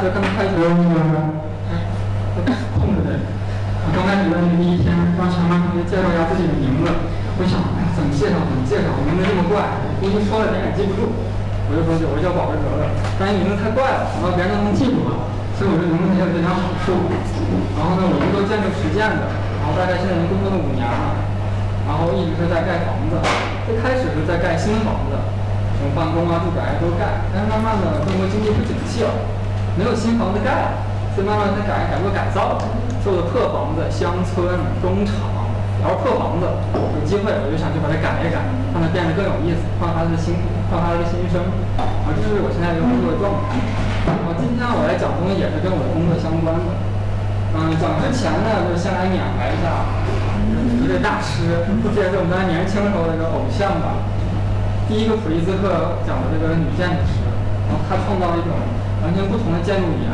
大学刚开学那个，控制的。刚开始的那第一天，让全班同学介绍一下自己的名字。我想，哎，怎么介绍？怎么介绍？名字这么怪，估计说了别人也记不住。我就说，我叫宝贝格格。但是名字太怪了，然后别人都能记住嘛，所以我这名字也有这点好处。然后呢，我是做建筑实践的，然后大概现在已经工作了五年了，然后一直是在盖房子。最开始是在盖新房子，什么办公啊、住宅都盖。但是慢慢的，中国经济不景气了，没有新房子盖，所以慢慢在改改过改造。做的破房子、乡村、工厂，然后破房子，有机会我就想去把它改一改，让它变得更有意思，焕发它的新，焕发它的新生。啊，这是我现在一个工作状态。然后今天我来讲东西也是跟我的工作相关的。嗯，讲之前呢，就先来缅怀一下一位大师，这也是我们大家年轻时候的一个偶像吧。第一个普利兹克讲的这个女建筑师，然后她创造了一种完全不同的建筑语言，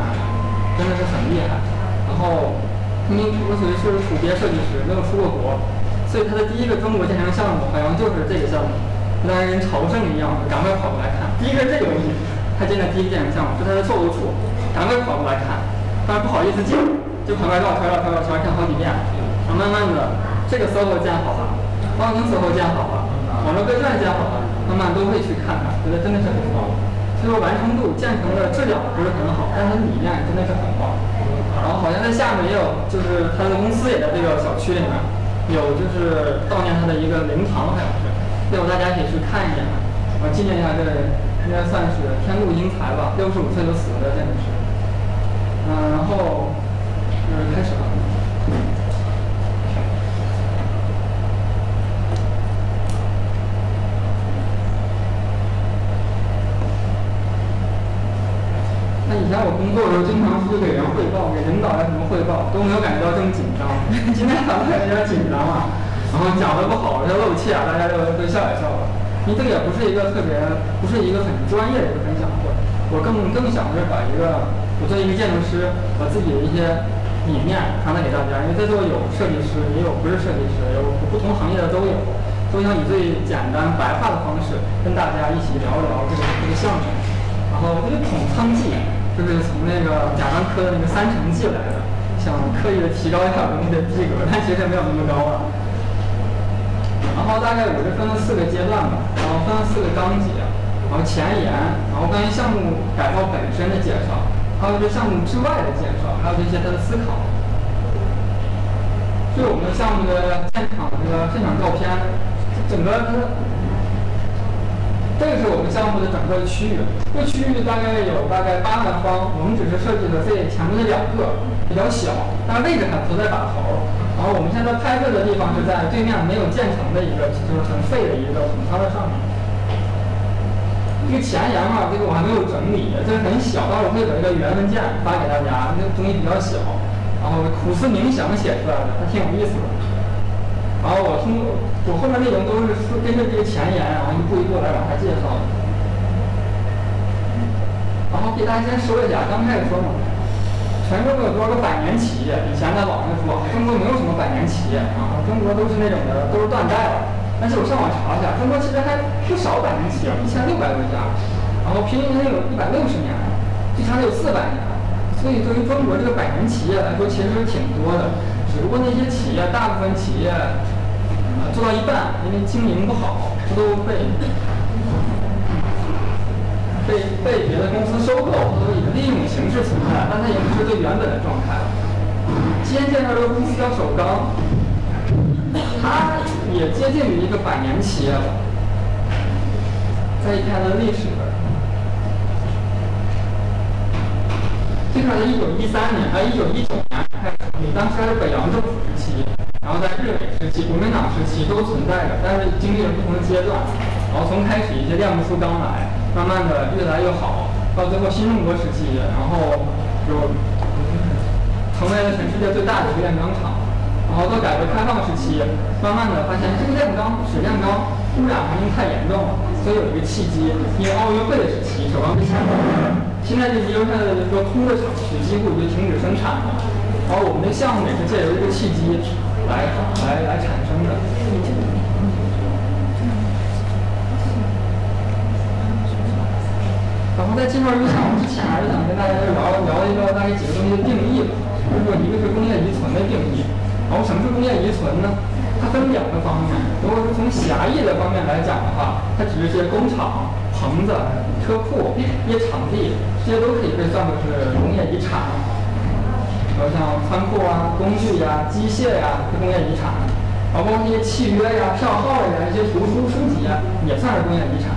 真的是很厉害。然后。因为我属于是土鳖设计师，没有出过国，所以他的第一个中国建成项目好像就是这个项目，跟人朝圣一样，赶快跑过来看。第一个是这个东西，他建的第一个建成项目是他的售楼处，赶快跑过来看，但是不好意思进，就跑过来绕圈绕圈绕圈看好几遍。然后慢慢的，这个 SOHO 建好了，望京 SOHO 建好了，网络歌剧院建好了，慢慢都会去看看，觉得真的是很棒。这个完成度、建成的质量不是很好，但是它理念真的是很棒。然后好像在下面也有，就是他的公司也在这个小区里面，有就是悼念他的一个灵堂，好像是，要不大家可以去看一眼，啊，纪念一下这人应该算是天妒英才吧，六十五岁就死了的建筑师。嗯，然后就是开始了。以前我工作的时候，经常出去给人汇报，给领导呀什么汇报，都没有感觉到这么紧张。今天好像有点紧张啊，然后讲的不好，要漏气啊，大家就都笑一笑了。因为这个也不是一个特别，不是一个很专业的一个分享会，我更更想是把一个我作为一个建筑师，把自己的一些理念传达给大家。因为在座有设计师，也有不是设计师，有不同行业的都有，都想以最简单白话的方式跟大家一起聊一聊这个这个项目。然后这个统仓计。就是从那个甲方科的那个三成计来的，想刻意的提高一下我们的逼格，但其实没有那么高啊。然后大概我是分了四个阶段吧，然后分了四个章节，然后前言，然后关于项目改造本身的介绍，还有这项目之外的介绍，还有这些他的思考。对我们项目的现场这个现场照片，整个它。这个是我们项目的整个区域，这个区域大概有大概八万方，我们只是设计了这前面的两个比较小，但位置还不，在把头。然后我们现在拍摄的地方是在对面没有建成的一个，就是很废的一个筒仓的上面。这个前言嘛，这个我还没有整理，这个很小，到时候会把这个原文件发给大家，那个东西比较小，然后苦思冥想写出来的，还挺有意思的。然后我通我后面内容都是跟着这个前言，然后一步一步来往下介绍。然后给大家先说一下，刚开始说嘛，全中国有多少个百年企业？以前在网上说中国没有什么百年企业啊，中国都是那种的，都是断代了。但是我上网查一下，中国其实还不少百年企业，一千六百多家，然后平均年龄有一百六十年，最长的有四百年。所以对于中国这个百年企业来说，其实挺多的。只不过那些企业，大部分企业。做到一半，因为经营不好，它都被被被别的公司收购，它都以另一种形式存在，但它也不是最原本的状态。今天介绍这个公司叫首钢，它也接近于一个百年企业了。再一看它的历史，最开始一九一三年，呃，一九一九年开始成立，当时还是北洋政府时期。然后在日伪时期、国民党时期都存在着，但是经历了不同的阶段。然后从开始一些亮不出钢来，慢慢的越来越好，到最后新中国时期，然后就成为了全世界最大的一个炼钢厂。然后到改革开放时期，慢慢的发现这个炼钢、水炼钢污染环境太严重了，所以有一个契机，因为奥运会的时期首钢被限了，现在这遗留下来的这个空的厂区几乎就停止生产了。然后我们的项目也是借由这个契机来来来产生的。然后在介绍这个项目之前，还是想跟大家聊聊一个大概几个东西的定义吧。就是说，一个是工业遗存的定义。然后什么是工业遗存呢？它分两个方面。如果是从狭义的方面来讲的话，它只是些工厂、棚子、车库、一些场地，这些都可以被算作是工业遗产。然后像仓库啊、工具呀、机械呀，是工业遗产。然后包括一些契约呀、票号呀、一些图书书籍呀，也算是工业遗产。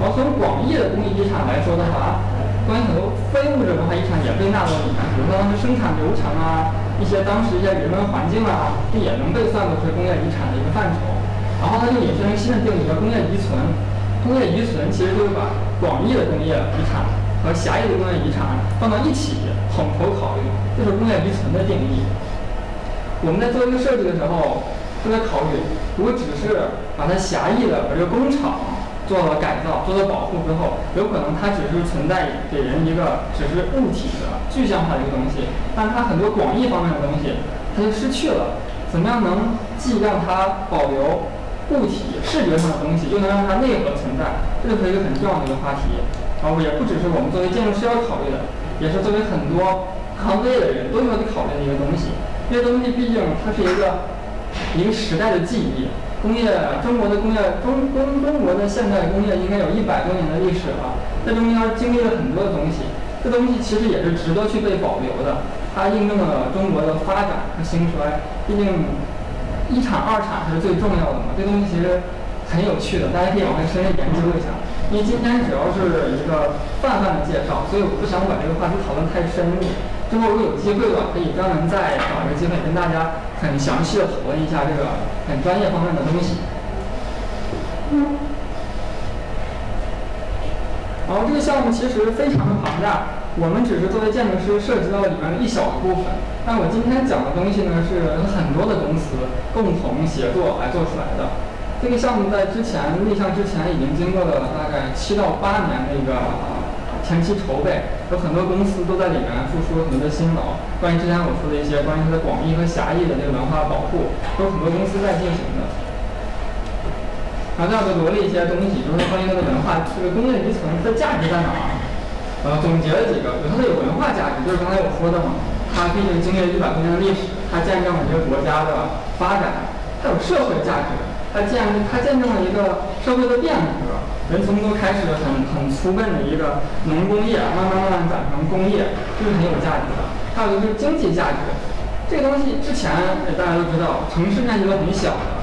然后从广义的工业遗产来说的话，关于很多非物质文化遗产也被纳入里面，比如说它们生产流程啊，一些当时一些人文环境啊，这也能被算作是工业遗产的一个范畴。然后它就引申成新的定义，叫工业遗存。工业遗存其实就是把广义的工业遗产和狭义的工业遗产放到一起统筹考虑，这是工业遗存的定义。我们在做一个设计的时候，都在考虑，如果只是把它狭义的把这个工厂。做了改造，做了保护之后，有可能它只是存在给人一个只是物体的具象化的一个东西，但它很多广义方面的东西，它就失去了。怎么样能既让它保留物体视觉上的东西，又能让它内核存在？这就是一个很重要的一个话题。然后也不只是我们作为建筑师要考虑的，也是作为很多行业的人都要去考虑的一个东西。这些东西毕竟它是一个一个时代的记忆。工业，中国的工业，中中中国的现代工业应该有一百多年的历史了，这中间经历了很多的东西，这东西其实也是值得去被保留的，它印证了中国的发展和兴衰。毕竟，一产二产是最重要的嘛，这东西其实很有趣的，大家可以往深入研究一下。因为今天主要是一个泛泛的介绍，所以我不想把这个话题讨论太深入。之后如果有机会了，可以专门再找一个机会跟大家很详细的讨论一下这个很专业方面的东西。然后这个项目其实非常的庞大，我们只是作为建筑师涉及到里面的一小部分。但我今天讲的东西呢，是很多的公司共同协作来做出来的。这个项目在之前立项之前已经经过了大概七到八年的一个前期筹备，有很多公司都在里面付出了很多的辛劳。关于之前我说的一些关于它的广义和狭义的这个文化保护，有很多公司在进行的。然后这样就罗列一些东西，就是关于它的文化，这个工业遗存它的价值在哪儿？呃，总结了几个，有它的有文化价值，就是刚才我说的嘛，它毕竟经历了一百多年的历史，它见证了一个国家的发展，它有社会价值。它见它见证了一个社会的变革，人从头开始很很粗笨的一个农工业，慢慢慢慢转成工业，这是很有价值的。还有一个经济价值，这个东西之前大家都知道，城市面积都很小的，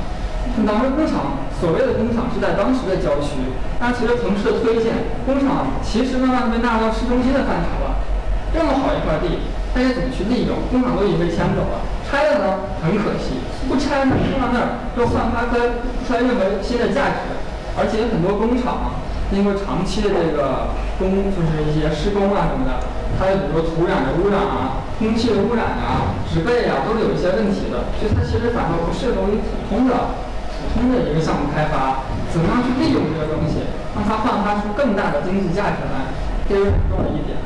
当时工厂所谓的工厂是在当时的郊区，但随着城市的推进，工厂其实慢慢被纳入到市中心的范畴了。这么好一块地，大家怎么去利用？工厂都已经被迁走了。拆了呢，很可惜；不拆呢，放在那儿又焕发出出来任何新的价值。而且很多工厂因为长期的这个工，就是一些施工啊什么的，它比如说土壤的污染啊、空气的污染啊、植被啊，都有一些问题的。所以它其实反倒不适合于普通的、普通的一个项目开发。怎么样去利用这个东西，让它焕发出更大的经济价值来，这是很重要的一点。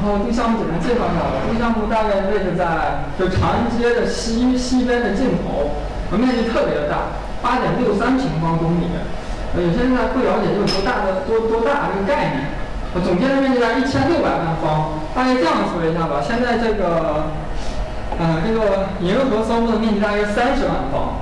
然后这个项目简单介绍一下吧。这个项目大概位置在就长安街的西西边的尽头，面积特别的大，八点六三平方公里。呃，有些人在不了解这有多大的多多大这个概念。呃，总建筑面积在一千六百万方。大概这样说一下吧。现在这个，呃，这个银河 SOHO 的面积大约三十万方，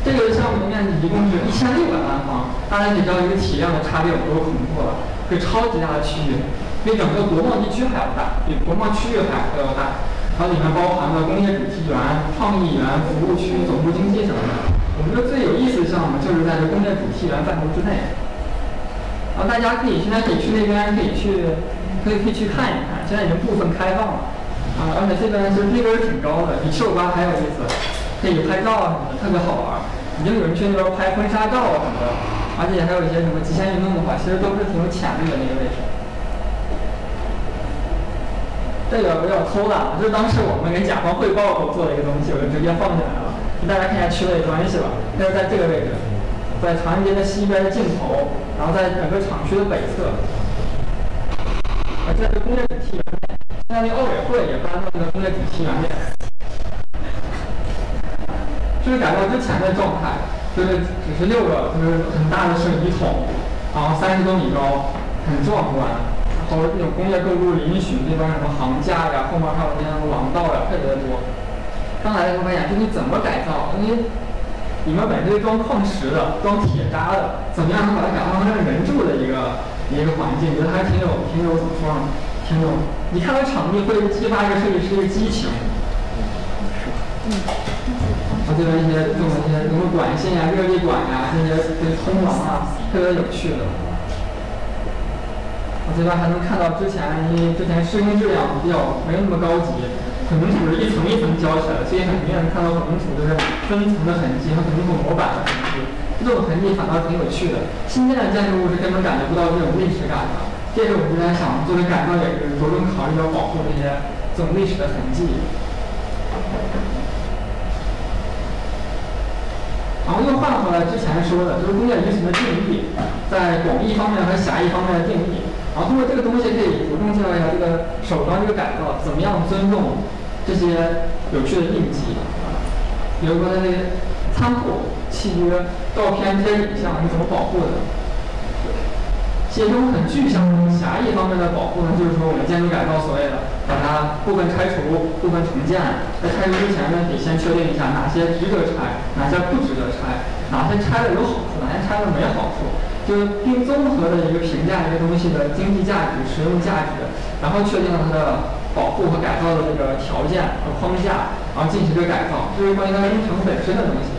这个项目的面积一共是一千六百万方。大家可以知道一个体量的差别有多恐怖了，是超级大的区域。比整个国贸地区还要大，比国贸区域还还要大。它里面包含了工业主题园、创意园、服务区、总部经济什么的。我觉得最有意思的项目就是在这工业主题园范畴之内。然后大家可以现在可以去那边，可以去，可以可以去看一看。现在已经部分开放了。啊，而且这边其实逼格是挺高的，比七五八还有意思，可以拍照啊什么的，特别好玩。已经有人去那边拍婚纱照啊什么的。而且还有一些什么极限运动的话，其实都是挺有潜力的那个位置。这个比较偷懒，就是当时我们给甲方汇报时候做的一个东西，我就直接放进来了。给大家看一下区位关系吧，那是在这个位置，在长安街的西边的尽头，然后在整个厂区的北侧。而这是工业主题园面，现在那个奥委会也搬到这个工业主题园面。这是改造之前的状态，就是只是六个就是很大的水泥桶，然后三十多米高，很壮观。然后那种工业构筑嶙峋，那边什么行架呀，后面还有那些廊道呀，特别的多。刚来的时候发现，就你怎么改造？因为里面本身是装矿石的，装铁渣的，怎么样能把它改造成人住的一个？一个环境，觉得还挺有、挺有怎么说呢？挺有，你看到场地会激发一个设计师的激情。嗯。然后这边一些用的一些什么管线呀、热力管呀，这些这些通廊啊，特别有趣的。我这边还能看到之前，因为之前施工质量比较没有那么高级，混凝土是一层一层浇起来的，所以很明显能看到混凝土就是分层的痕迹和混凝土模板的痕迹。这种痕迹反倒挺有趣的。新建的建筑物是根本感觉不到这种历史感的。这是我们之前想做的改造，也是着重考虑要保护这些这种历史的痕迹。然后又换回来之前说的，就是工业遗存的定义，在广义方面和狭义方面的定义。然后通过这个东西可以着重介绍一下这个首钢这个改造怎么样尊重这些有趣的印记，比如说它些仓库。契约、照片这些影像是怎么保护的？这种很具象的狭义方面的保护呢，就是说我们建筑改造所谓的把它部分拆除、部分重建。在拆除之前呢，得先确定一下哪些值得拆，哪些不值得拆，哪些拆了有好处，哪些拆了没好处，就是并综合的一个评价一个东西的经济价值、实用价值，然后确定了它的保护和改造的这个条件和框架，然后进行这个改造。这是关于它工程本身的东西。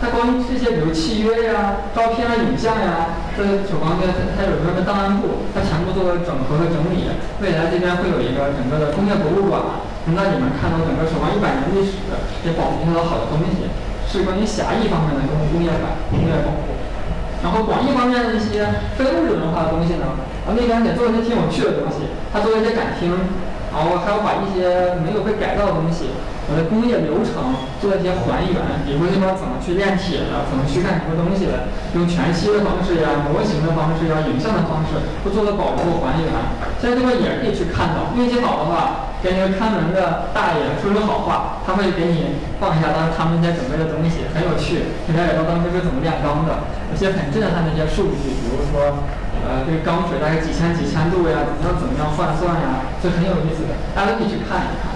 它关于这些，比如契约呀、照片啊、影像呀，这首钢它它有什么档案部，它全部做了整合和整理。未来这边会有一个整个的工业博物馆，能在里面看到整个首钢一百年历史也保存下来好的东西，是关于狭义方面的工工业感、工业保护。然后广义方面的一些非物质文化的东西呢，啊那边也做一些挺有趣的东西，他做一些展厅，然后还要把一些没有被改造的东西。我的工业流程做一些还原，比如说这边怎么去炼铁的，怎么去干什么东西的，用全息的方式呀、模型的方式呀、影像的方式，都做了保留还原。现在这边也可以去看到，运气好的话，给那个看门的大爷说说好话，他会给你放一下当他们在准备的东西，很有趣，你了解到当时是怎么炼钢的，有些很震撼的一些数据，比如说，呃，这个钢水大概几千几千度呀，怎么样怎么样换算呀，这很有意思的，大家都可以去看一看。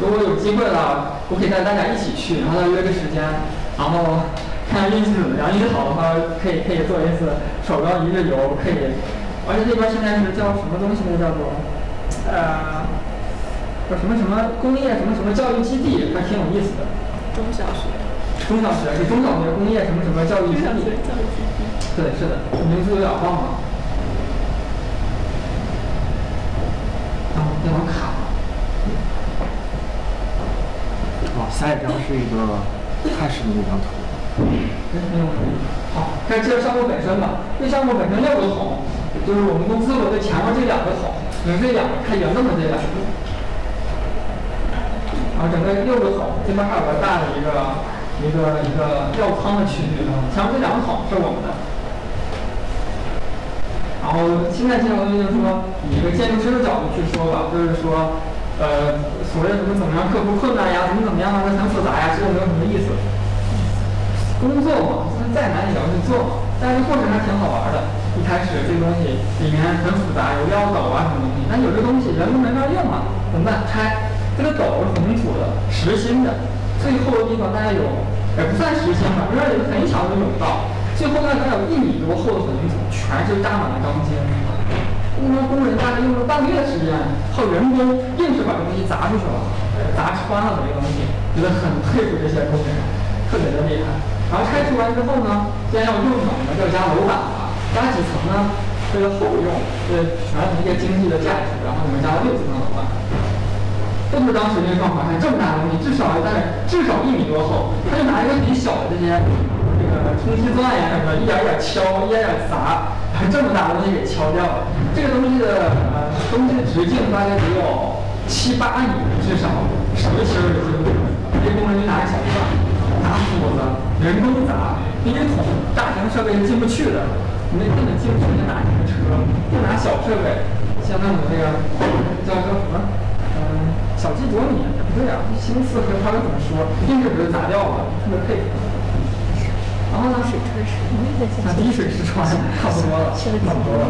如果有机会了，我可以带大家一起去，然后再约个时间，然后看看运气怎么样。运气好的话，可以可以做一次首钢一日游，可以。而且这边现在是叫什么东西呢？叫做呃，叫什么什么工业什么什么教育基地，还挺有意思的。中小学。中小学是中小学工业什么什么教育基地。教育基地。对，是的，名字有点忘了。啊，电脑卡。下一张是一个开始的那张图。没有好，开始介绍项目本身吧。这项目本身六个桶，就是我们公司我的前面这两个桶，是这两个开圆洞的这两个。然后整个六个桶，这边还有个大的一个一个一个料仓的区域。前面这两个桶是我们的。然后现在介绍的就是说，以一个建筑师的角度去说吧，就是说。呃，所谓怎么怎么样克服困难呀，怎么怎么样啊，这很复杂呀，其实没有什么意思。工作嘛，再难也要去做嘛。但是过程还挺好玩的。一开始这东西里面很复杂，有撩斗啊什么东西。但有这东西人工没法用啊，怎么办？拆。这个斗是混凝土的，实心的。最厚的地方大概有，也不算实心吧，这边有个很小的甬道。最后呢，大概有一米多厚的混凝土，全是扎满了钢筋。工人工人大概用了半个月的时间，靠人工硬是把这东西砸出去了，砸穿了这个东西，觉得很佩服这些工人，特别的厉害。然后拆除完之后呢，既然要用嘛，我们就加楼板了，加几层呢？为了后用，为了传承一些经济的价值，然后你们加了六层的楼板。这就是当时那个状况，看这么大的东西，至少在至少一米多厚，他就拿一个很小的这些冲击钻呀什么，一点一点敲，一点点砸，把这么大的东西给敲掉了。这个东西的呃东西的直径大概得有七八米至少，手一其实有这个这工人就拿个小钻，拿斧子，人工砸，因为桶大型设备是进不去的，你那根本进不去，你拿什么车？就拿小设备，像那种那个叫叫什么？嗯，小鸡啄米不对啊，形容词和它怎么说？硬是不是砸掉了，特别配合。然后呢？啊，滴水石穿，差不多了，差不多了。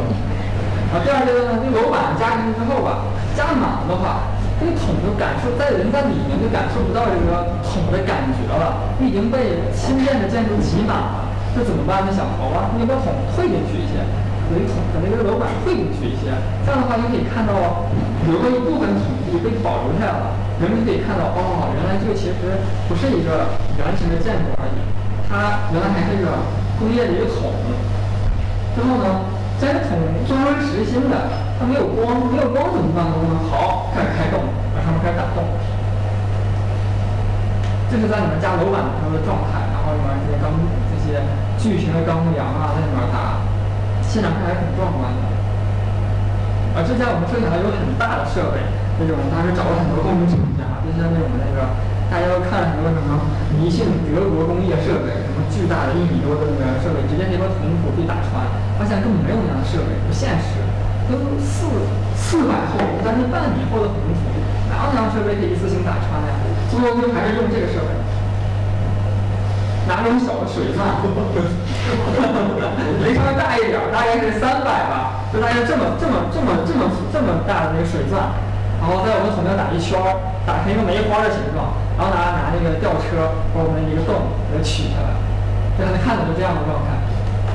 啊，第二阶段呢，这楼板加进去之后吧，加满了的话，这个桶就感受在人在里面就感受不到这个桶的感觉了，已经被新建的建筑挤满了。这怎么办呢？想好吧，你把桶退进去一些。等桶把那个楼板退进去一些，这样的话就可以看到留了一部分桶地被保留下来了。人们就可以看到，哦，原来这个其实不是一个圆形的建筑而已，它原来还是一个工业的一个桶。之后呢，这桶装是实心的，它没有光，没有光怎么办呢？好，开始开洞，把上面开始打洞。这是在里面加楼板的时候的状态，然后里面这些钢这些巨型的钢梁啊，在里面打。现场看还是很壮观的，而之前我们设想的有很大的设备，那种当时找了很多工程厂家，就像那种那个大家都看很多什么迷信德国工业设备，什么巨大的一米多的那个设备，直接可以把铜土地打穿，发现根本没有那样的设备，不现实，都四四百厚，将近半米厚的铜土，哪有那样设备可以一次性打穿呀？最后就还是用这个设备。拿那种小的水钻，没稍微大一点，大概是三百吧，就大概这么这么这么这么这么大的那个水钻，然后在我们桶上打一圈，打成一个梅花的形状，然后拿拿那个吊车把我们一个洞给它取下来，让它看着就这样的状态，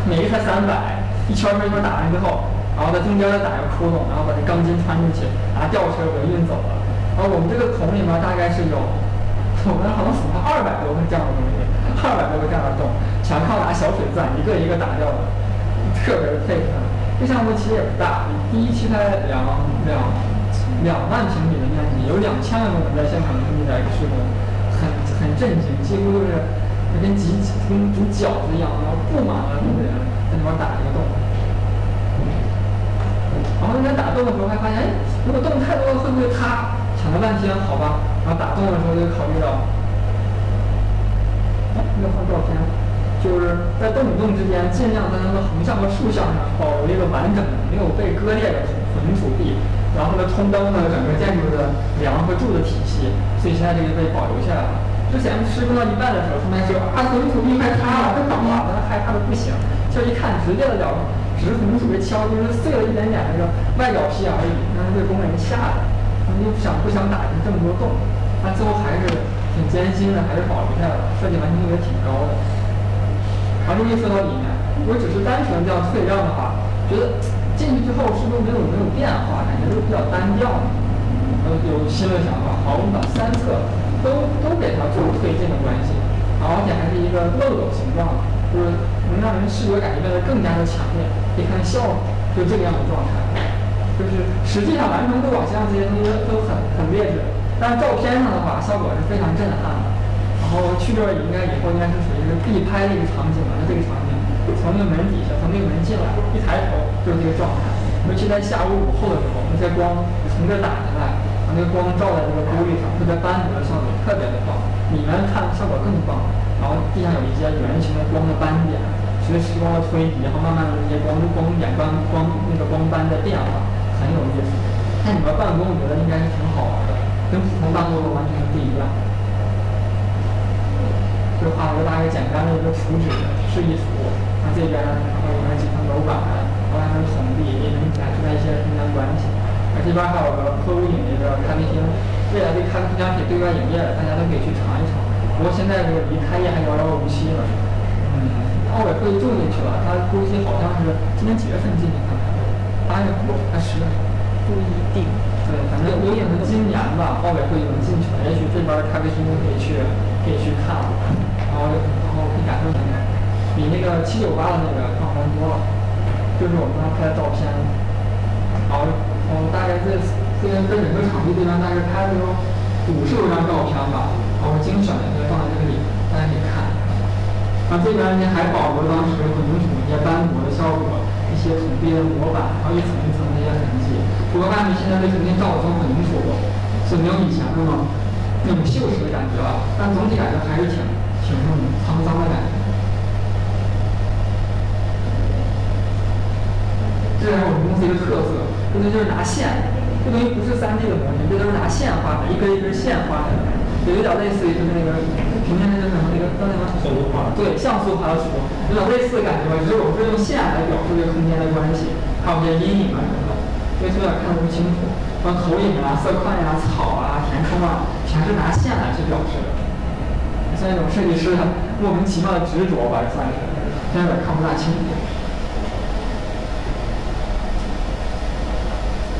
每个才三百，一圈一圈打完之后，然后在中间再打一个窟窿，然后把这钢筋穿进去，拿吊车给它运走了，然后我们这个桶里面大概是有，我们好像数了二百多个这样的东西。二百多个这样的洞，全靠拿小水钻一个一个打掉的，特别的佩服。这项目其实也不大，第一期才两两两万平米的面积，有两千万个人在现场参与的施工，很很震惊，几乎就是就跟挤跟煮饺子一样，然后布满了那个人在那边打一个洞。然后在打洞的时候还发现，哎，如果洞太多了会不会塌？想了半天，好吧，然后打洞的时候就考虑到。一个放照片，就是在洞与洞之间，尽量在它的横向和竖向上保留一个完整的、没有被割裂的混凝土地，然后呢，通灯呢整个建筑的梁和柱的体系，所以现在这个被保留下来了。之前施工到一半的时候，他们还说啊，混凝土地快塌了，快倒了，害怕的不行。就一看，直接的了，只是混土被敲，就是碎了一点点那个外表皮而已，但是被工人吓的，他们就不想不想打进这么多洞，但最后还是。挺艰辛的，还是保留下来了，设计完成度也挺高的。然后一说到里面，如果只是单纯这样退让的话，觉得进去之后是不是没有没有变化，感觉都比较单调呢？呃，有新的想法，好，我们把三侧都都给它做推进的关系，而且还是一个漏斗形状，就是能让人视觉感觉变得更加的强烈。可以看效果，就这个样的状态，就是实际上完成度啊，像这些东西都很很劣质。但是照片上的话，效果是非常震撼的。然后去这儿应该以后应该是属于是必拍的一个场景了。这个场景，从那个门底下，从那个门进来，一抬头就是这个状态。尤其在下午午后的时候，那些光从这打下来，把那个光照在这个玻璃上，特别斑驳的效果特别的棒。里面看效果更棒。然后地上有一些圆形的光的斑点，随着时光的推移，然后慢慢的那些光光点光光那个光斑的变化，很有意思。在里面办公，我觉得应该是挺好玩的。跟普通办公都完全不一样，就画了个大概简单的一个图纸示意图，那这边然后里面几层楼板，然后还有桶地，也能展出来一些空间关系。而这边还有个喝无饮的一个咖啡厅，未来这咖啡厅可以对外营业大家都可以去尝一尝。不过现在这个离开业还遥遥无期了。嗯，奥委会住进去了，他估计好像是今年几月份进去的？八月份还十月？不一定。对，反正有可能今年吧，奥委会有人进去了，也许这边的咖啡厅都可以去，可以去看了，然后然后可以感受一下，比那个七九八的那个壮观多了。就是我们刚才拍的照片，然后我们大概这这边这整个场地这边大概拍了有五十多张照片吧，然后精选的就放在这里，大家可以看。然后这边呢还保留了当时混凝土一些斑驳的效果，一些土壁的模板，然后一层一层的一些痕迹。不过外面现在被重新罩了层混凝土，是没有以前那么那种锈蚀的感觉了，但总体感觉还是挺挺那种沧桑的感觉。这是我们公司一个特色，这东西就是拿线，这东西不是 3D 的模型，这都是拿线画的，一根一根线画的，就有点类似于就是那个平面那个什么那个叫那个像素画。对，像素画的图，有点类似的感觉吧，只是我们是用线来表示这个空间的关系，还有这些阴影啊什么的，所以有点看不清楚。什么投影啊、色块呀、草啊、填充啊，全是拿线来去表示的。像那种设计师莫名其妙的执着吧，算是，现在有点看不大清楚。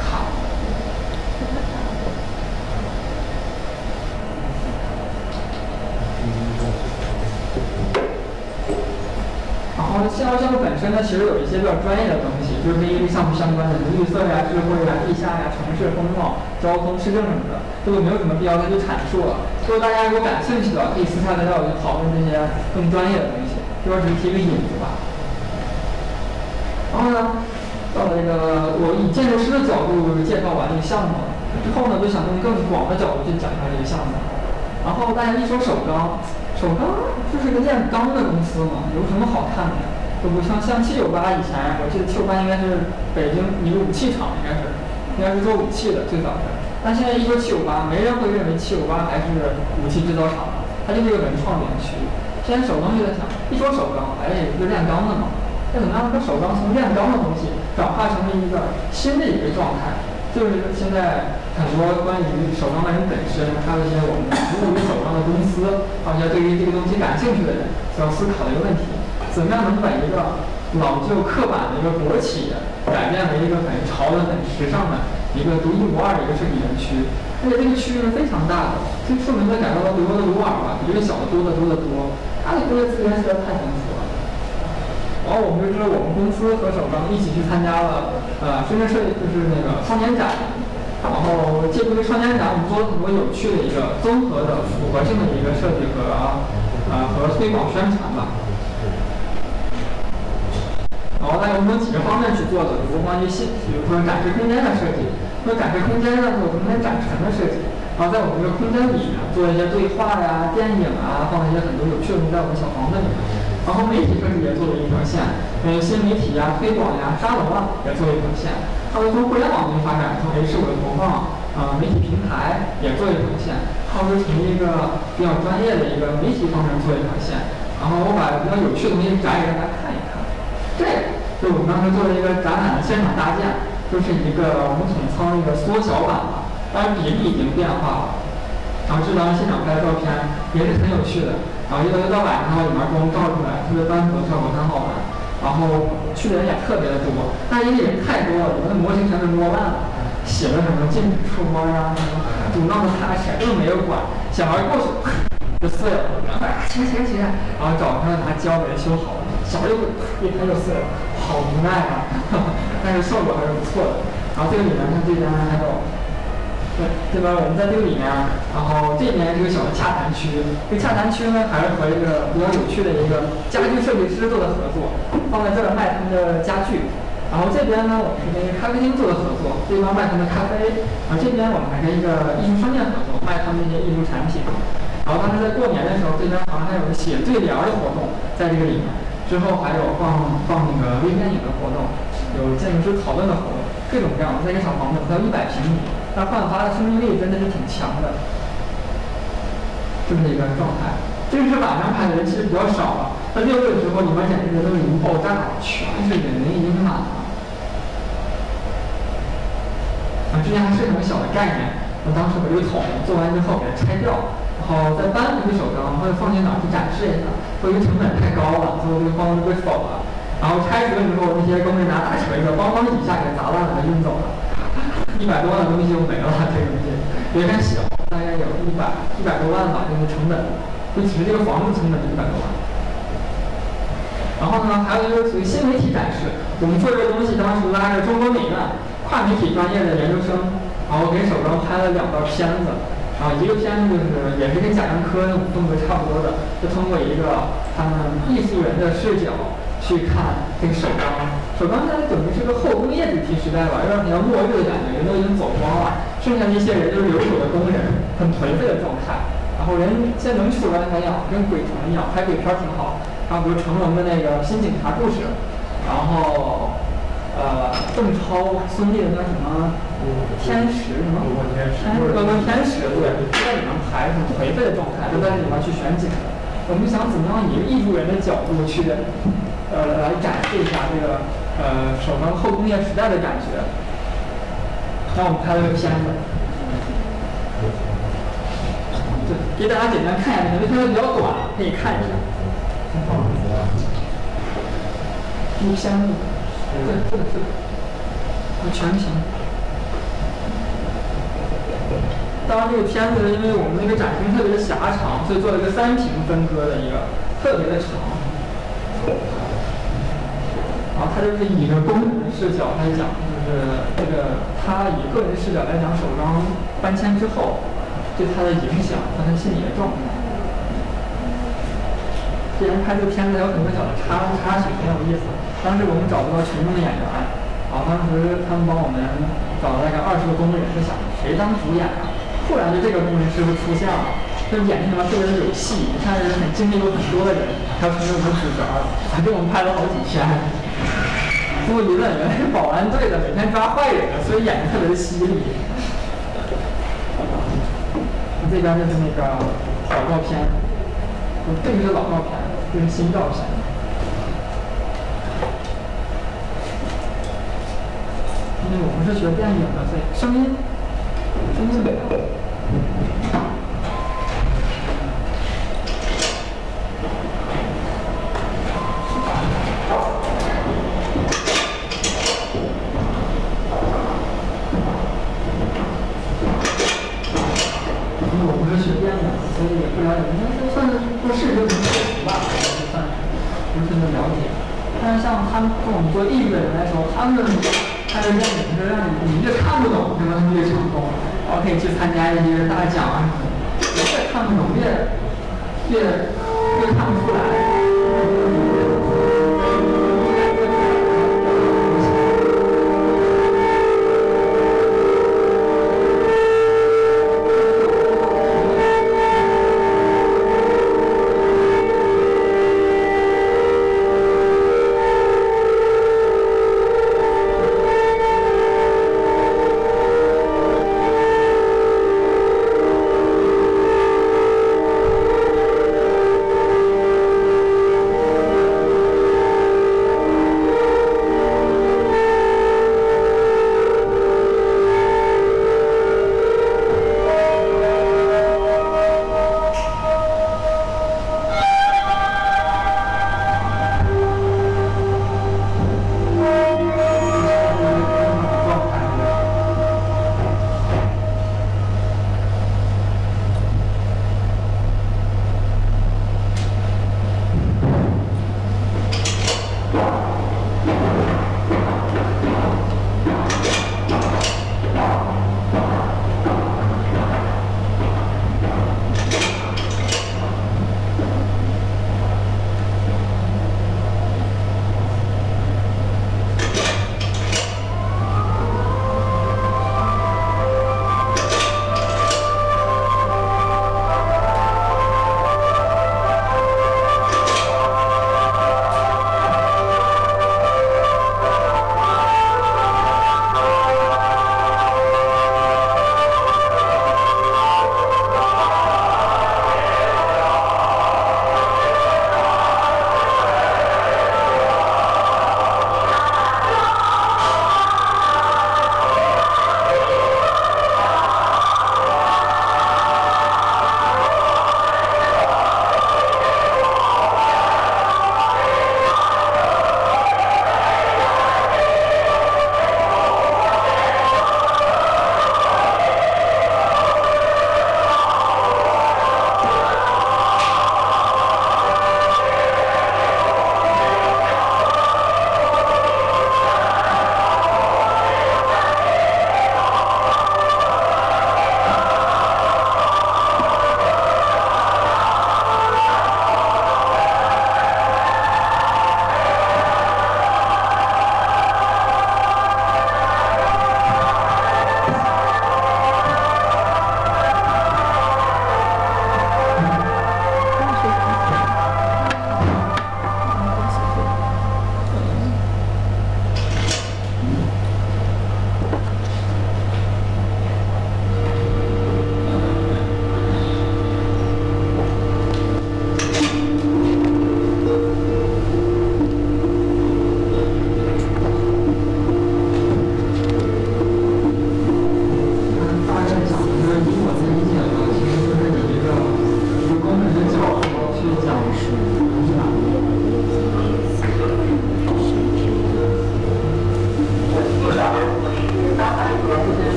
好。然后信号项目本身呢，其实有一些比较专业的东西，就是跟一个项目相关的，什么绿色呀、智慧呀、地下呀、城市风貌、交通、市政什么的，这个没有什么必要再去阐述了。如果大家如果感兴趣的，可以私下跟我去讨论这些更专业的东西，这边只是提个引子吧。然后呢，到了这个我以建筑师的角度介绍完这个项目了，之后呢，就想用更广的角度去讲一下这个项目。然后大家一说首钢，首钢就是个炼钢的公司嘛，有什么好看的？就不像像七九八以前，我记得七九八应该是北京一个武器厂，应该是应该是做武器的最早的。但现在一说七九八，没人会认为七九八还是武器制造厂了，它就是一个文创园区。现在首钢就在想，一说首钢，哎，不是炼钢的嘛？那怎么样把首钢从炼钢的东西转化成了一个新的一个状态？就是现在很多关于首钢的人本身，还有一些我们服务于首钢的公司，还有一些对于这个东西感兴趣的人，需要思考的一个问题：怎么样能把一个老旧刻板的一个国企，改变为一个很潮的、很时尚的一个独一无二的一个设计园区？而且这个区域是非常大的，这说明在改造的多的鲁尔吧，比这个小的多得多得多，它的工业资源实在太丰富了。然后我们就是我们公司和首钢一起去参加了呃深圳设计就是那个双年展，然后借助这双年展，我们做了很多有趣的一个综合的复合性的一个设计和啊、呃、和推广宣传吧。然后大概我们从几个方面去做的，比如关于新，比如说展示空间的设计，那展示空间呢，有空间展陈的设计，然后在我们这个空间里面做一些对话呀、电影啊，放一些很多有趣的东西在我们小房子里面。然后媒体设计也做了一条线，呃，新媒体呀、推广呀、沙龙啊也做了一条线。还有从互联网的发展，从 H 五的投放，啊、媒体平台也做一条线。还有从一个比较专业的一个媒体方面做一条线。然后我把比较有趣的东西展给大家看一看。这个就我们当时做了一个展览的现场搭建，就是一个我们统称一个缩小版吧，当然比例已经变化了。然后这张现场拍的照片也是很有趣的。然后一到一到晚上，里面光照出来，特别斑驳，效果很好玩。然后去的人也特别的多，但是因为人太多了，我们的模型全都摸烂了，写了什么禁止触摸呀，什么阻挠的擦起来都没有管，小孩过去 就碎了，赶快切切切，然后找他拿胶给它修好了，小孩就一拍就碎了，好无奈啊，但是效果还是不错的。然后这个里面像这边还有。对，这边我们在这个里面，然后这边是个小的洽谈区。这个洽谈区呢，还是和一个比较有趣的一个家具设计师做的合作，放在这儿卖他们的家具。然后这边呢，我们是跟一个咖啡厅做的合作，这边卖他们的咖啡。然后这边我们还跟一个艺术商店合作，卖他们一些艺术产品。然后当时在过年的时候，这边好像还有个写对联的活动在这个里面。之后还有放放那个微电影的活动，有建筑师讨论的活动，各种各样，在一个小房子，才有一百平米。但焕发的生命力真的是挺强的，这么一个状态。这个是晚上拍的人其实比较少了，到六月的时候，里面简直都已经爆炸了，全是人，人已经满了。啊，之前还是很小的概念，我当时把这个桶做完之后给它拆掉，然后再搬回去首钢，或者放进哪儿去展示一下。由于成本太高了，最后这个方案被否了。然后拆除了之后，那些工人拿大锤子梆梆几下给砸烂了，给运走了。一百多万的东西就没了，这个东西别看小，大概有一百一百多万吧，这个成本，就只是这个房子成本就一百多万。然后呢，还有一个属于新媒体展示，我们做这个东西，当时拉着中国美院跨媒体专业的研究生，然后给首钢拍了两段片子，然然后一个片子就是也是跟贾樟柯那种风格差不多的，就通过一个他们艺术人的视角去看这个首钢。首钢现在等于是个后工业主题时代吧，有点像末日的感觉，人都已经走光了，剩下那些人就是留守的工人，很颓废的状态。然后人现在能出来没有？跟鬼城一样，拍鬼片儿挺好。然后比如成龙的那个新警察故事，然后呃邓超、孙俪的那什么天使什么，天使哎，恶魔天使，对，就在里面拍很颓废的状态，就在里面去选景。我们想怎么样以一个艺术人的角度去呃来展示一下这个呃首钢后工业时代的感觉。然后我们拍了个片子。对，给大家简单看一下，因为片子比较短，可以看一下。一片子，啊，全屏。当然，这个片子因为我们那个展厅特别的狭长，所以做了一个三屏分割的一个，特别的长。然后它就是以一个工人视角来讲，就是这个他以个人视角来讲首钢搬迁之后对他的影响和他心理的状态。既然拍这个片子有很多小的插插曲，很有意思。当时我们找不到群众的演员，啊当时他们帮我们找了大概二十个工人，就想谁当主演啊？突然就这个工人师傅出现了，就演什么特别的有戏，你看是很经历过很多的人，他成为我们主角了，还给我们拍了好几天。不过李演员是保安队的，每天抓坏人的，所以演的特别的犀利。这边就是那个老照片，这个是老照片，这是新照片。因为我们是学电影的，所以声音，声音没有。因为我不是学电的，所以也不了解，应该算是做视觉什么设计吧，就算是不是那么了解。但是像他们跟我们做艺术的人来说，他们拍的电影是让你你越看不懂，对吧？越成功，然后可以去参加一些大奖啊什么的。越看不懂，越越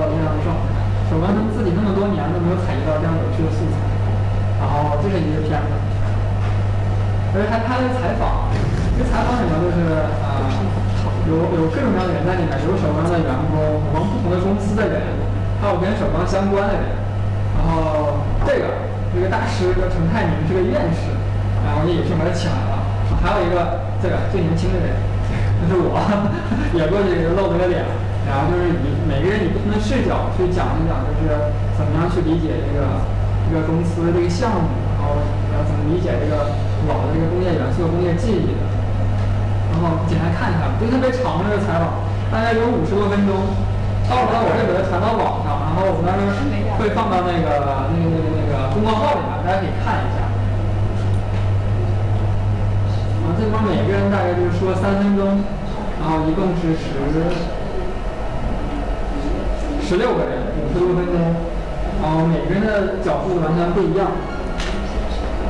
到了这样的状态。首钢他们自己那么多年都没有采集到这样有趣的素材，然后这是一个片子，而且还拍了采访，这采访里面就是呃有有各种各样的人在里面，有首钢的员工，我们不同的公司的人，还有跟首钢相关的人。然后这个这个大师叫陈泰明，是个院士，然后也是把他请来了。还有一个这个最年轻的人，就是我，也过去露了个脸，然后就是以每个人以不同的视角去讲一讲，就是怎么样去理解这个这个公司这个项目，然后要怎么理解这个老的这个工业元素、工业记忆的。然后简单看一看，不是特别长的这个采访，大概有五十多分钟。到时候我会把它传到网上，然后我们到时候会放到那个那个那个那个公众号里面，大家可以看一下。啊，这帮每个人大概就是说三分钟，然后一共是十十六个人，五十多分钟，然后每个人的角度完全不一样。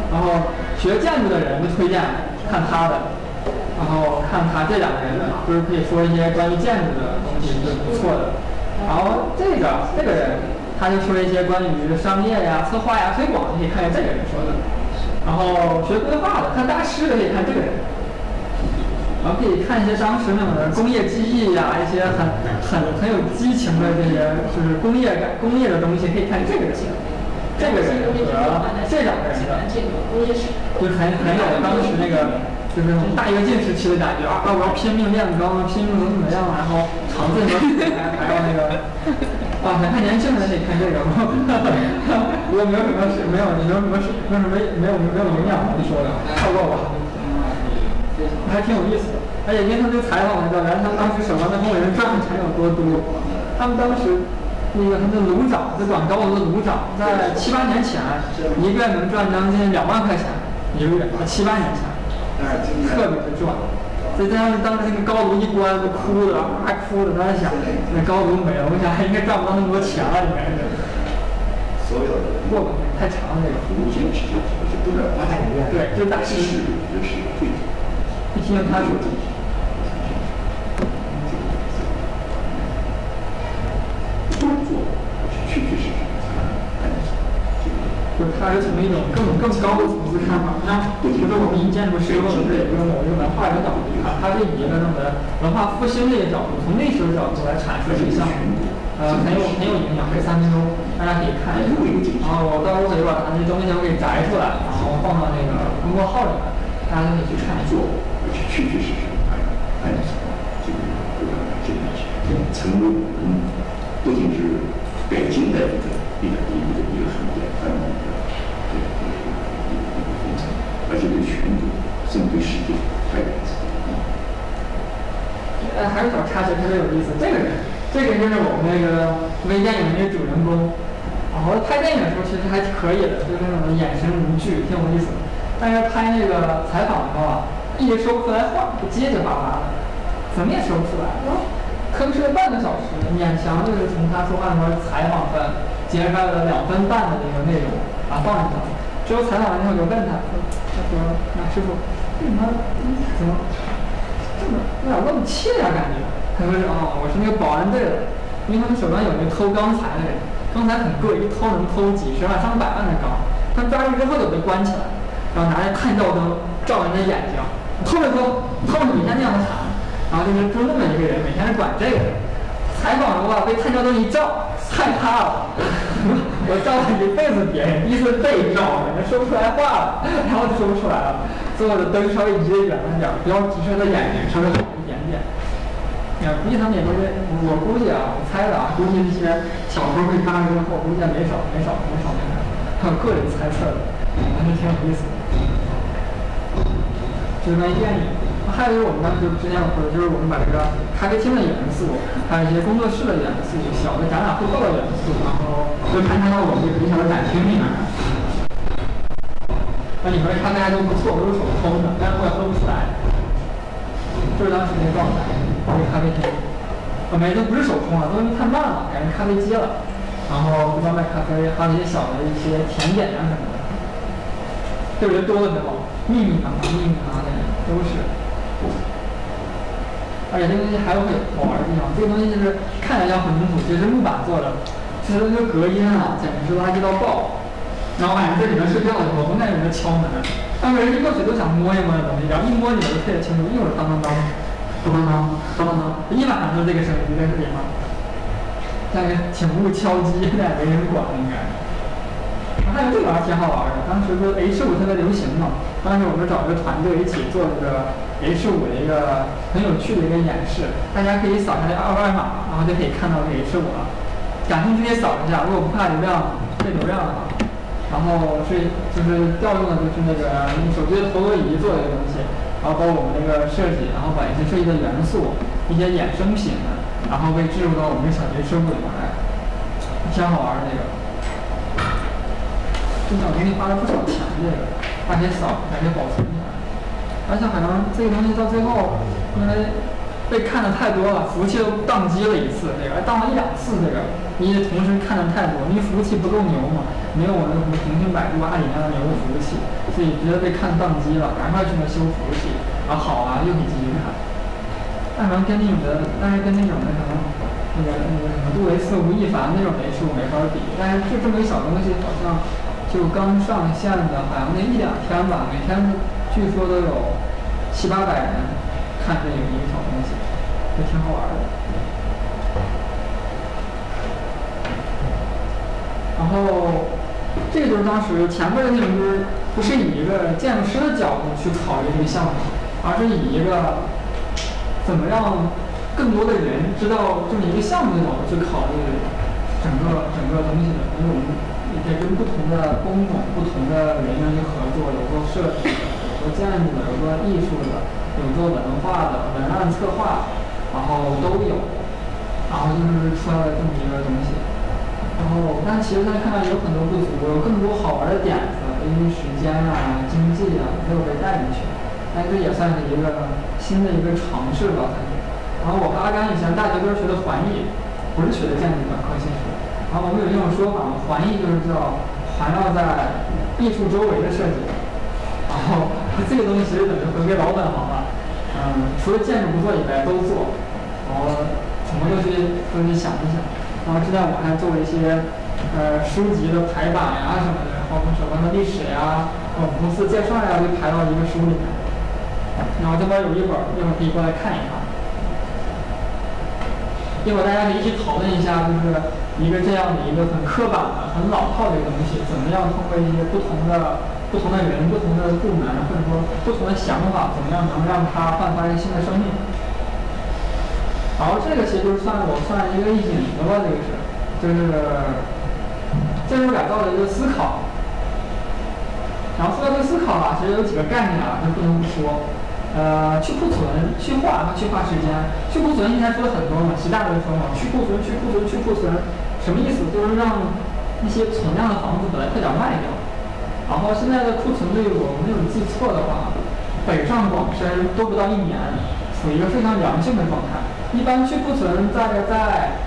然后学建筑的人就推荐看他的，然后看他这两个人的，就是可以说一些关于建筑的东西是不错的。然后这个这个人，他就说一些关于商业呀、策划呀、推广，你可以看下这个人说的。然后学规划的，看大师的可以看这个人。然后可以看一些当时那种的工业记忆呀，一些很很很有激情的这些就是工业感、工业的东西，可以看这个人。这个人和这两个人的，就很很有当时那个。就是那种大跃进时期的感觉啊！我要拼命练钢，拼命怎么怎么样，然后肠子和还还要那个啊，想看年轻人可以看这个。如果没有什么是没有，没有什么是没有什么没有没有营养的说的，跳过吧。还挺有意思的，而且因为他们采访的时候，原来他们当时手上的工人赚的钱有多多。他们当时那个他们的炉长，在管高楼的炉长，在七八年前一个月能赚将近两万块钱一个月，七八年前。特别的赚，再加上当时那个高炉一关都哭的啊哭的，当时想那高炉没了，我想应该赚不到那么多钱了，应该是。所有的过吧，太长了这个。对，就是大师。一听他说。就是他是从一种更更高的层次看法，像比如说我们以建筑师或者是一个某一个文化一个角度去看，他是以一个那种的文化复兴的一个角度，从历史的角度来阐述这个项目，呃，很有很有营养。这三分钟大家可以看一下，然后我到时候可以把他那东西我给摘出来，然后放到那个公众号里面，大家可以去看一下。而且确确实实，哎哎，这个这个这个成为我们不仅是北京的一个比较第一个一个一个很典范的。而且对全国，甚至对世界，太有意思。呃，还是小插曲，特别有意思。这个人，这个人就是我们那个微电影的那个主人公。然后拍电影的时候其实还可以的，就是那种眼神如炬，挺有意思的。但是拍那个采访的时候啊，一直说不出来话，就结结巴巴的，怎么也说不出来。然后吭哧了半个小时，勉强就是从他说话的时候采访分截出来了两分半的那个内容，啊，放进去了。之后采访完之后就问他。他说：“那师傅，为什么怎么这么有点漏气呀？感觉？”他说：“是哦，我是那个保安队的，因为他们手上有那个偷钢材的人，钢材很贵，一偷能偷几十万、上百万的钢。他们抓住之后就被关起来，然后拿着探照灯照人的眼睛，偷着偷，偷着每天那样喊。然后就是就那么一个人，每天是管这个。采访的话被探照灯一照，害怕了。”我照了一辈子别人，第一次被照，感觉说不出来话了，然后就说不出来了。最后的灯稍微移的远了点，不要直射他眼睛，稍微好一点点。呀，估计他们也不是，我估计啊，我猜的啊，估计那些小偷被抓了之后，估计没少没少没少那个，还有个人猜测的，还是挺有意思的。这关于电影，还有就是我们当时之前有说的，就是我们把这个咖啡厅的元素，还有一些工作室的元素，小的展览会报的元素，然后就传承到我们这个小的展厅里面。那里面的咖啡还都不错，都是手冲的，但是我也喝不出来。就是当时那个状态，那个咖啡厅，啊没，都不是手冲了，都太慢了，改成咖啡机了。然后不光卖咖啡，还有一些小的一些甜点啊什么的，特别多的那种，密密麻麻、密密麻麻的都是。而且这东西还有很好玩的地方，这个东西就是看起来像混凝土，其实木板做的，其实那个隔音啊，简直是垃圾到爆。然后晚上在里面睡觉的时候，总感觉有人敲门，但是人一过去都想摸一摸这东西，然后一摸里面就特别清楚，一会儿当当当，当当当，当当当，一晚上都是这个声音在这里面。但是挺不敲击的，没人管应该。还有这个还挺好玩的，当时不 H 五特别流行嘛，当时我们找一个团队一起做这个 H 五的一个很有趣的一个演示，大家可以扫一下这二维码，然后就可以看到这个 H 五了。感兴趣可以扫一下，如果不怕流量费流量的话，然后是就是调用的就是那个手机的陀螺仪做的一个东西，然后包括我们那个设计，然后把一些设计的元素、一些衍生品。然后被置入到我们这小学生物里面来，挺好玩的这个。这小东西花了不少钱，这个，把些扫，把些保存起来。而且好像这个东西到最后，因为被看的太多了，服务器都宕机了一次，这个宕了一两次，这个，因为同时看的太多，因为服务器不够牛嘛，没有我那什么腾讯、百度、阿里那样的牛的服务器，所以直接被看宕机了，赶快去那修服务器，然后好啊，又可以继续看。但是跟那种的，但是跟那种的什么，那个那个什么杜维斯、吴亦凡那种的是我没法比。但是就这么一小东西，好像就刚上线的，好像那一两天吧，每天据说都有七八百人看这个一个小东西，也挺好玩的。然后这就是当时前面的内容，就是不是以一个建筑师的角度去考虑这个项目，而是以一个。怎么让更多的人知道这么一个项目的角度去考虑整个整个东西的？因为我们也在跟不同的工种、不同的人员去合作，有做设计的，有做建筑的，有做艺术的，有做文化的、文案策划，然后都有，然后就是出来了这么一个东西。然后，但其实大家看到有很多不足，有更多好玩的点子，因为时间啊、经济啊没有被带进去。但这也算是一个新的一个尝试吧。然后我和阿甘以前大学都是学的环艺，不是学的建筑本科其实。然后我们有一种说法，环艺就是叫环绕在艺术周围的设计。然后 这个东西其实等于回归老本行了。嗯，除了建筑不做以外都做。然后怎么又去又去想一想。然后之前我还做了一些呃书籍的排版呀什么的，然后什么的历史呀、我们公司介绍呀，都排到一个书里面。然后这边有一本，一会儿可以过来看一看。一会儿大家可以一起讨论一下，就是一个这样的一个很刻板的、很老套的一个东西，怎么样通过一些不同的、不同的人、不同的部门，或者说不同的想法，怎么样能让它焕发一个新的生命？然后这个其实就是算我算一个引子吧，这个是，就是建筑改造的一个思考。然后说到这个思考啊，其实有几个概念啊，就不能不说。呃，去库存、去化和去化时间。去库存以前说了很多嘛，习大大说嘛，去库存、去库存、去库存，什么意思？就是让一些存量的房子本来快点卖掉。然后现在的库存率，我没有记错的话，北上广深都不到一年，处于一个非常良性的状态。一般去库存大概在，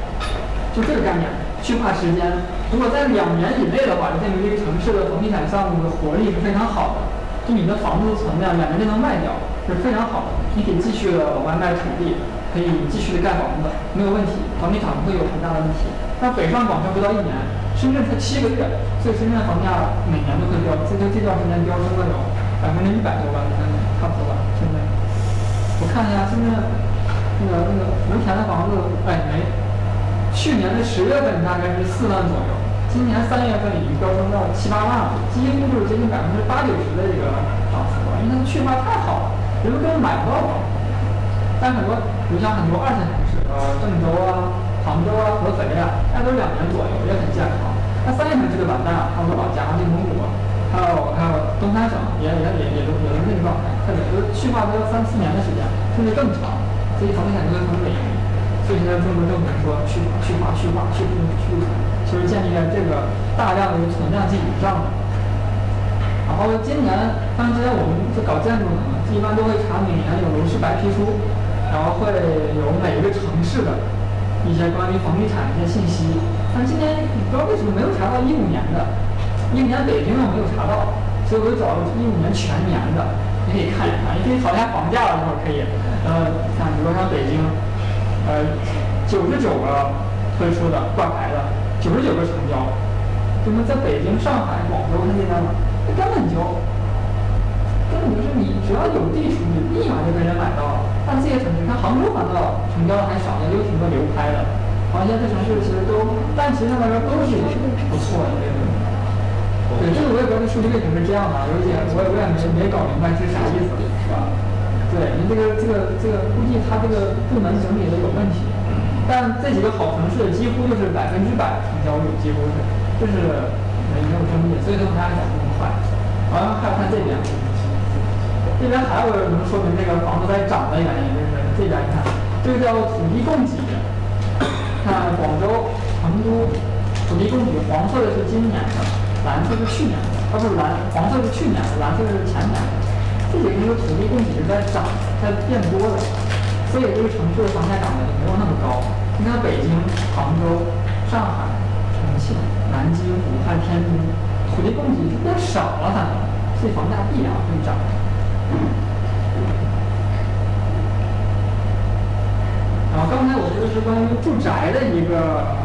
就这个概念。去化时间，如果在两年以内的话，就证明这个城市的房地产项目的活力是非常好的。就你的房子的存量，两年就能卖掉，是非常好的。你可以继续的往外卖土地，可以继续的盖房子，没有问题，房地产不会有很大的问题。但北上广深不到一年，深圳才七个月，所以深圳的房价每年都会飙，这就这段时间飙升了有百分之一百多吧，你看差不多吧。现在我看一下，深圳那个那个福田的房子，哎没。去年的十月份大概是四万左右，今年三月份已经飙升到七八万了，几乎就是接近百分之八九十的这个涨幅了。因为它的去化太好了，人们根本买不到房。但很多，你像很多二线城市，呃，郑州啊、杭州啊、合肥啊，那都两年左右，也很健康。那三线城市就完蛋了，他们老家内蒙古，还有还有东三省也也也也都也都那个状态，特别是去化都要三四年的时间，甚至更长，所以房地产都会很萎靡。所以现在中国政府说去去化去化去库去，就是建立在这个大量的存量基础上的。然后今年，像之前我们是搞建筑的嘛，一般都会查每年有楼市白皮书，然后会有每一个城市的一些关于房地产的一些信息。但今年不知道为什么没有查到一五年的。一五年北京我没有查到，所以我就找了一五年全年的，你可以看一看，你可以考一下房价的时候可以。呃，看比如说像北京，呃，九十九个推出的挂牌的，九十九个成交。那么在北京、上海、广州那些地方，根本就根本就是你只要有地出，你立马就被人买到了。但这些城市，看杭州反倒成交的还少，也有挺多流拍的。好像这些城市其实都，但其实来说都是不错的。对，这个我也不知道这数据为什么是这样的，有点我也我也没没搞明白这是啥意思，是吧？对，你这个这个这个估计他这个部门整理的有问题，但这几个好城市几乎就是百分之百成交率，几乎是，就是没没有争议，所以说它涨这么快。完了还有看这边，这边还有能说明这个房子在涨的原因，就是这边你看，这个叫土地供给，看广州、成都土地供给，黄色的是今年的。蓝色是去年的，啊不是蓝，黄色是去年的，蓝色是前年的。这几个那个土地供给是在涨，在变多的，所以这个城市的房价涨得没有那么高。你看北京、杭州、上海、重庆、南京、武汉、天津，土地供给变少了，反正，所以房价必然会涨。然后刚才我说的是关于住宅的一个。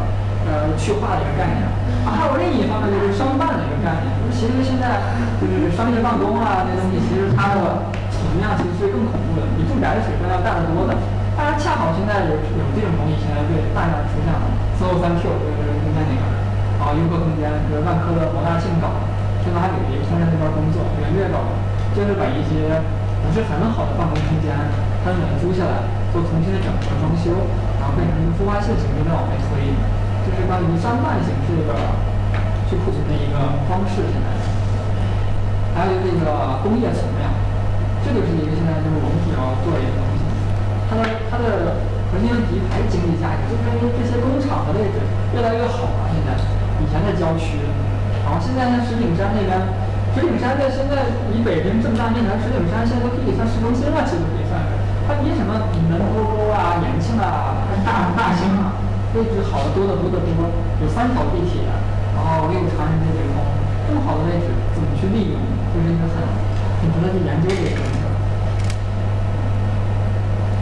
呃，去化的一个概念，啊，还有另一方面就是商办的一个概念。其实现在就是商业办公啊，这东西其实它的体量其实是更恐怖的，比住宅的水分要大得多的。当然，恰好现在有有这种东西现在对大量出现了，SO 三 Q 就是空间那个，啊，优客空间，就是万科的王大庆搞的，现在还给别人在那边工作，元月搞的，就是把一些不是很好的办公空间，他们租下来做重新的整合装修，然后变成一个孵化器型的再往外推。就是关于商办形式的去库存的一个方式，现在。还有那个工业层面，这就是一个现在就是我们主要做的一个东西。它的它的核心问题还是经济价值，就是因为这些工厂的位置越来越好了。现在以前在郊区，然后现在呢石景山那边，石景山在现在以北京这么大面积，石景山现在都可以算市中心了，其实可以算是。它比什么门头沟啊、延庆啊、大大兴啊。位置好的多得多得多，有三条地铁，然后又有长城直通，这么好的位置怎么去利用，就是一个很很值得去研究的一个问题。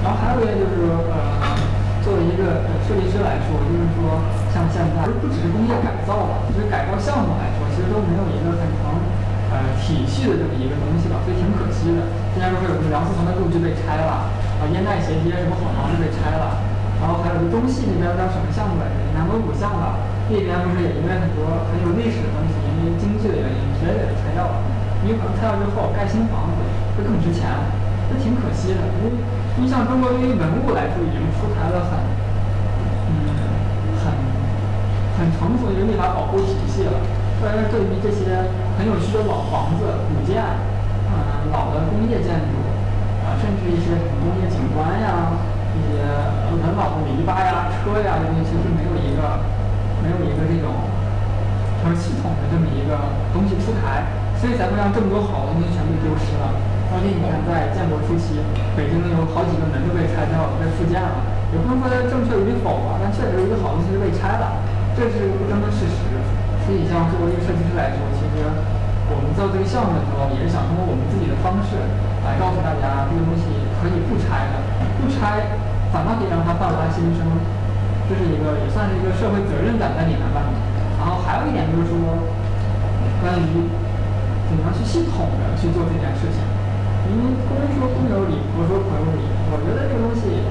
然后还有一个就是呃，作为一个呃设计师来说，就是说像现在不只是工业改造了，其实改造项目来说，其实都没有一个很成呃体系的这么一个东西吧，所以挺可惜的。之前不是有个梁思成的故居被拆了，啊烟袋斜街什么好房子被拆了。然后还有个中戏那边叫什么项目来着？南锣鼓巷吧，那边不是也因为很多很有历史的东西，因为经济的原因，直接给它拆掉了。因为可能拆掉之后盖新房子会更值钱，这挺可惜的。因为因为像中国对于文物来说，已经出台了很，嗯，很很成熟的一个立法保护体系了。但是对于这些很有趣的老房子、古建，嗯，老的工业建筑，啊，甚至一些工业景观呀。一些很老的篱笆呀、车呀，这些其实没有一个没有一个这种就是系统的这么一个东西出台，所以才会让这么多好东西全部丢失了。而且你看，在建国初期，北京有好几个门都被拆掉了，被复建了，也不能说它正确与否吧，但确实有一个好东西是被拆了，这是不争的事实。所以，像作为一个设计师来说，其实我们做这个项目的时候，也是想通过我们自己的方式来告诉大家，这个东西可以不拆的，不拆。反倒可以让他焕发新生，这是一个也算是一个社会责任感在里面吧。然后还有一点就是说，关于怎么样去系统的去做这件事情。因为公说公有理，婆说婆有理。我觉得这个东西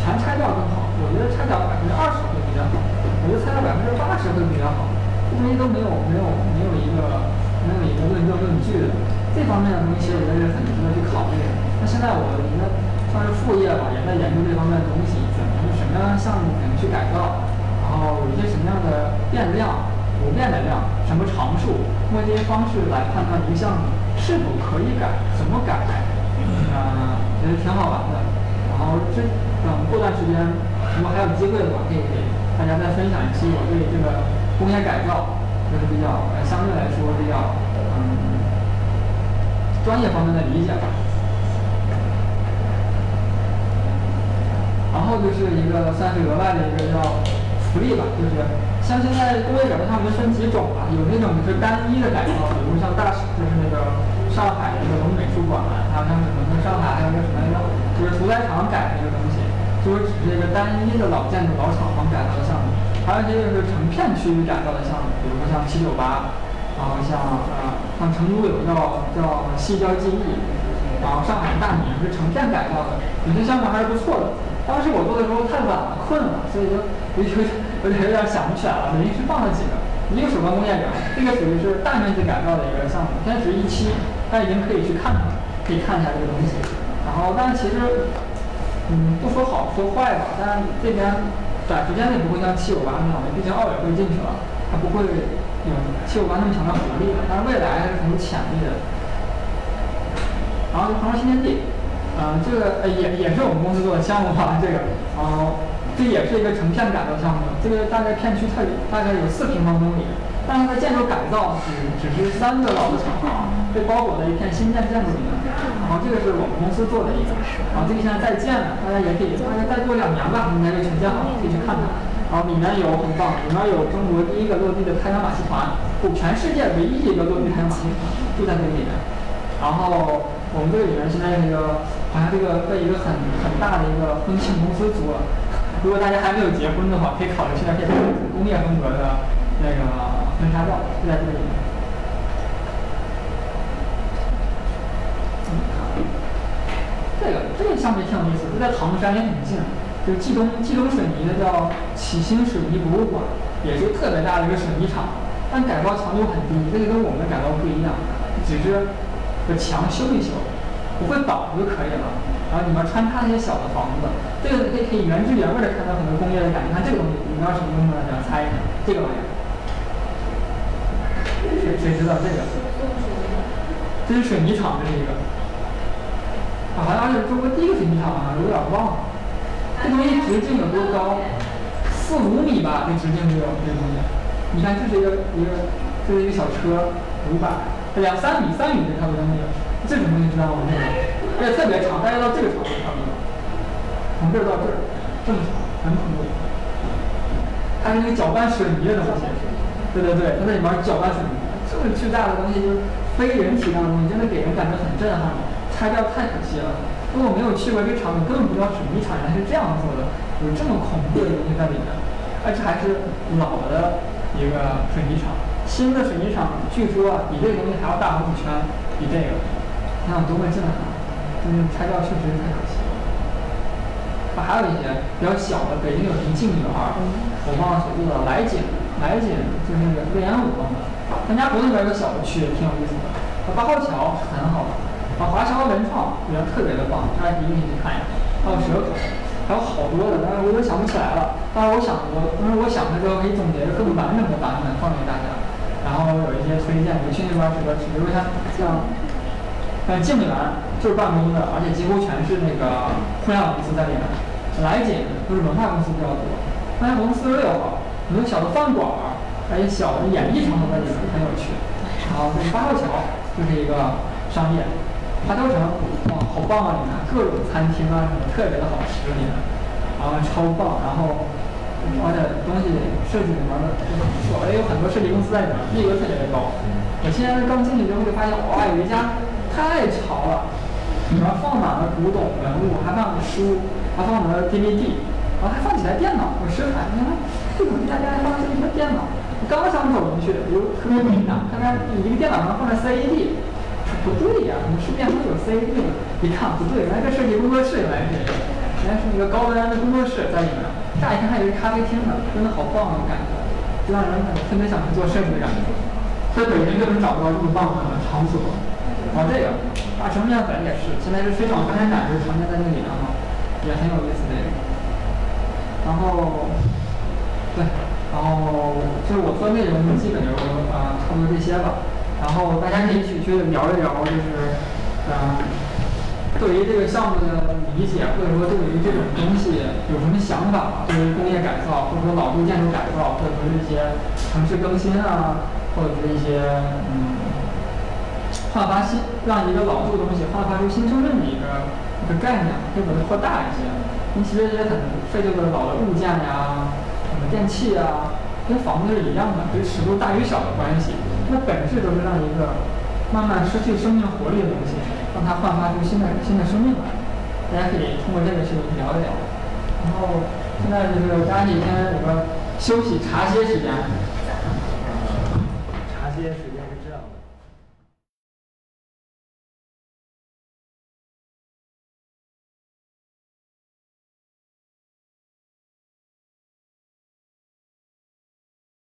全拆掉更好。我觉得拆掉百分之二十会比较好。我觉得拆掉百分之八十会比较好。这东西都没有没有没有一个没有一个论证论据的。这方面的东西其实我觉得是很值得去考虑。那现在我觉得。算是副业吧，也在研究这方面的东西，怎么什么样的项目怎么去改造，然后有一些什么样的变量，不变的量，什么常数，通过这些方式来判断一个项目是否可以改，怎么改，嗯，觉得挺好玩的。然后这等过段时间如果还有机会的话，可以给大家再分享一期我对这个工业改造，就是比较呃相对来说比较嗯专业方面的理解吧。然后就是一个算是额外的一个叫福利吧，就是像现在工业改造项目分几种吧，有那种是单一的改造，比如像大就是那个上海那个龙美术馆，还有像什么上海还有个什么来着？就是屠宰场改的一个东西，就是只是个单一的老建筑、老厂房改造的项目。还有一些就是成片区域改造的项目，比如说像七九八，然后像呃像成都有叫叫西郊记忆，然后上海大明是成片改造的，有些项目还是不错的。当时我做的时候太晚了，困了，所以就有有有点有点想不起来了。临时放了几个，一个手办工业园，这个属于是大面积改造的一个项目，现在只是一期，大家已经可以去看了，可以看一下这个东西。然后，但其实，嗯，不说好，说坏吧。但这边短时间内不会像七九八那样的，毕竟奥委会进去了，它不会有七九八那么强的活力。但是未来还是很有潜力的。然后就杭州新天地，嗯，这个呃也也是我们公司做的项目吧，这个，然后这也是一个成片改造项目，这个大概片区特大概有四平方公里，但是它建筑改造只只是三个老的厂房被包裹在一片新建建筑里面。然后这个是我们公司做的一个，然后这个现在在建呢，大家也可以，大概再过两年吧，应该就全建好了，可以去看看。然后里面有很棒，里面有中国第一个落地的太阳马戏团，不，全世界唯一一个落地太阳马戏团就在这个里面。然后我们这个里面现在那个好像这个被一个很很大的一个婚庆公司租了，如果大家还没有结婚的话，可以考虑去那边工业风格的那个婚纱照，就在这个里面。这个这个项目也挺有意思，就在唐山也很近，就冀东冀东水泥的叫启兴水泥博物馆，也是特别大的一个水泥厂，但改造强度很低，这个跟我们的改造不一样，只是把墙修一修，不会倒就可以了。然后里面穿插一些小的房子，这个可以可以原汁原味的看到很多工业的感觉。看这个东西，你们要什么东西来着？猜一下，这个玩意儿，谁谁知道这个？这是水泥厂的，这个。好像是中国第一个水泥厂啊，有点忘了。这东西直径有多高？四五米吧，这直径就有这东西。你看，这是一个一个，这是一个小车，五百，两三米、三米这差不多那个。这种东西知道吗？这个，而且特别长，大概到这个长度差不多。从这儿到这儿，这么长，很恐怖。它是那个搅拌水泥的东西。对对对，它在里面搅拌水泥，这么巨大的东西，就是非人体那种东西，真的给人感觉很震撼。拆掉太可惜了。如果没有去过这个厂，你根本不知道水泥厂原来是这样做的，有这么恐怖的东西在里面，而且还是老的一个水泥厂。新的水泥厂据说比这个东西还要大好几圈，比这个，你想多么震撼！嗯，拆掉确实是太可惜了。还有一些比较小的，北京有什么静女孩，我忘了谁住的，来锦，来锦就是那个魏延武弄的。咱家湖那边有个小的区，挺有意思的。八号桥很好的。啊，华侨文创我觉得特别的棒，大家一定去看一下。还有蛇口，还有好多的，但是我都想不起来了。但是我想，我当时我想的时候可以总结一个更完整的版本放给大家。然后有一些推荐，你去那边是个，比如像像像静园就是办公的，而且几乎全是那个互联网公司在里面。来锦就是文化公司比较多，大家公司六号，很多小的饭馆儿，还有小的演艺场所在里面，很有趣。然后八号桥就是一个商业。花雕城，哇，好棒啊！里面各种餐厅啊，什么特别的好吃里面，然后超棒，然后而且东西设计里面的都很不错，也有很多设计公司在里面，逼格特别的高。我现在刚进去之后就发现，哇，有一家太潮了，里面放满了古董文物，还放了书，还放了 DVD，然后还放起来电脑。我实在，你看，这种家家还放这么多电脑，我刚想走进去，我就特别迷呢，看看一个电脑上放着 CD。不对呀，怎么市面上有 CD 呢？一看不对，原来这设计工作室原来是，原来是那个高端的工作室在里面。乍一看还以为咖啡厅呢，真的好棒的感觉，就让人特别想去做设计的感觉。在北京就能找不到这么棒的场所。然后这个大成面粉也是，现在是非常发展展示呈现在那里面嘛，也很有意思这个。然后，对，然后就是我做内容基本就是啊差不多这些吧。然后大家可以去去聊一聊，就是嗯，对于这个项目的理解，或者说对于这种东西有什么想法？对于工业改造，或者说老旧建筑改造，或者说一些城市更新啊，或者是一些嗯，焕发新，让一个老旧东西焕发出新生命的一个一个概念，可以把它扩大一些。你其实这些很废旧的老的物件呀，什么电器啊，跟房子是一样的，是尺度大与小的关系。它本质都是让一个慢慢失去生命活力的东西，让它焕发出新的新的生命来。大家可以通过这个去聊一聊。然后现在就是大家几天有个休息茶歇时间。